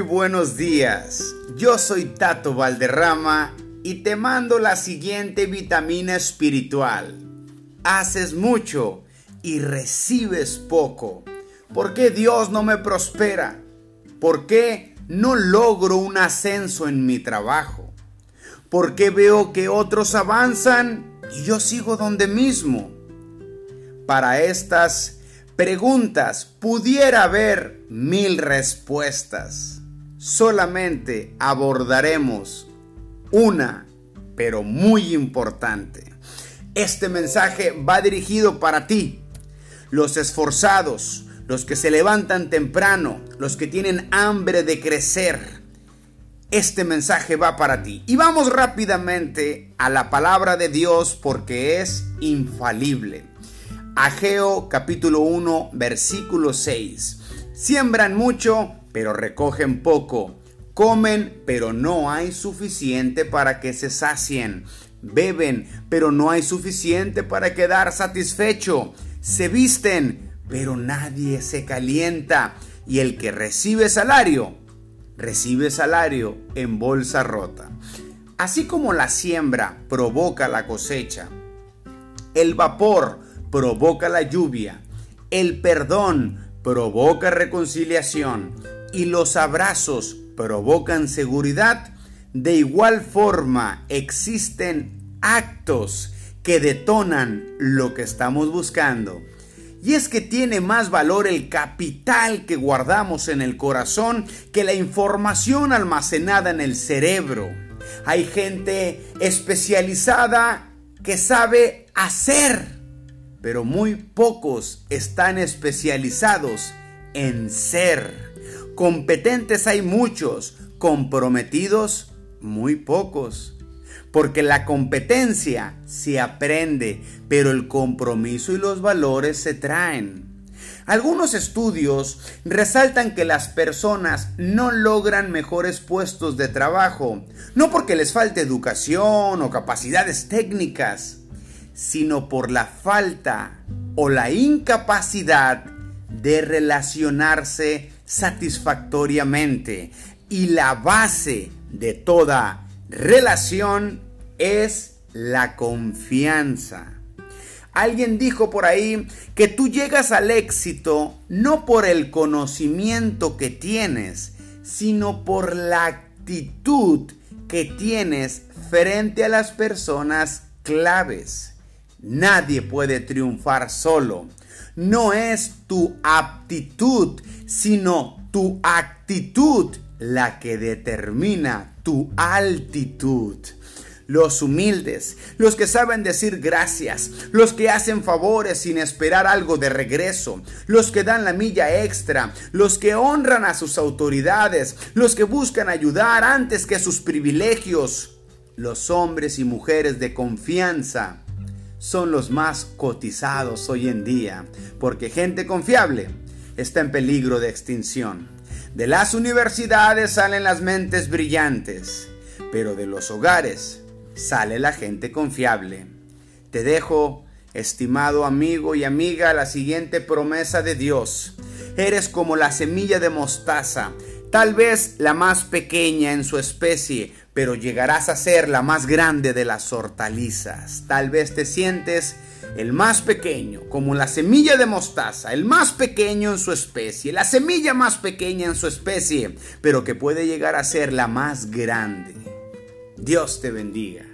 buenos días. Yo soy Tato Valderrama y te mando la siguiente vitamina espiritual. Haces mucho y recibes poco. ¿Por qué Dios no me prospera? ¿Por qué no logro un ascenso en mi trabajo? ¿Por qué veo que otros avanzan y yo sigo donde mismo? Para estas preguntas pudiera haber mil respuestas. Solamente abordaremos una, pero muy importante. Este mensaje va dirigido para ti, los esforzados, los que se levantan temprano, los que tienen hambre de crecer. Este mensaje va para ti. Y vamos rápidamente a la palabra de Dios porque es infalible. Ageo capítulo 1 versículo 6. Siembran mucho, pero recogen poco. Comen, pero no hay suficiente para que se sacien. Beben, pero no hay suficiente para quedar satisfecho. Se visten, pero nadie se calienta. Y el que recibe salario, recibe salario en bolsa rota. Así como la siembra provoca la cosecha, el vapor provoca la lluvia, el perdón provoca reconciliación y los abrazos provocan seguridad, de igual forma existen actos que detonan lo que estamos buscando. Y es que tiene más valor el capital que guardamos en el corazón que la información almacenada en el cerebro. Hay gente especializada que sabe hacer pero muy pocos están especializados en ser. Competentes hay muchos, comprometidos muy pocos. Porque la competencia se aprende, pero el compromiso y los valores se traen. Algunos estudios resaltan que las personas no logran mejores puestos de trabajo, no porque les falte educación o capacidades técnicas, sino por la falta o la incapacidad de relacionarse satisfactoriamente. Y la base de toda relación es la confianza. Alguien dijo por ahí que tú llegas al éxito no por el conocimiento que tienes, sino por la actitud que tienes frente a las personas claves. Nadie puede triunfar solo. No es tu aptitud, sino tu actitud la que determina tu altitud. Los humildes, los que saben decir gracias, los que hacen favores sin esperar algo de regreso, los que dan la milla extra, los que honran a sus autoridades, los que buscan ayudar antes que sus privilegios, los hombres y mujeres de confianza, son los más cotizados hoy en día, porque gente confiable está en peligro de extinción. De las universidades salen las mentes brillantes, pero de los hogares sale la gente confiable. Te dejo, estimado amigo y amiga, la siguiente promesa de Dios. Eres como la semilla de mostaza, tal vez la más pequeña en su especie, pero llegarás a ser la más grande de las hortalizas. Tal vez te sientes el más pequeño, como la semilla de mostaza, el más pequeño en su especie, la semilla más pequeña en su especie, pero que puede llegar a ser la más grande. Dios te bendiga.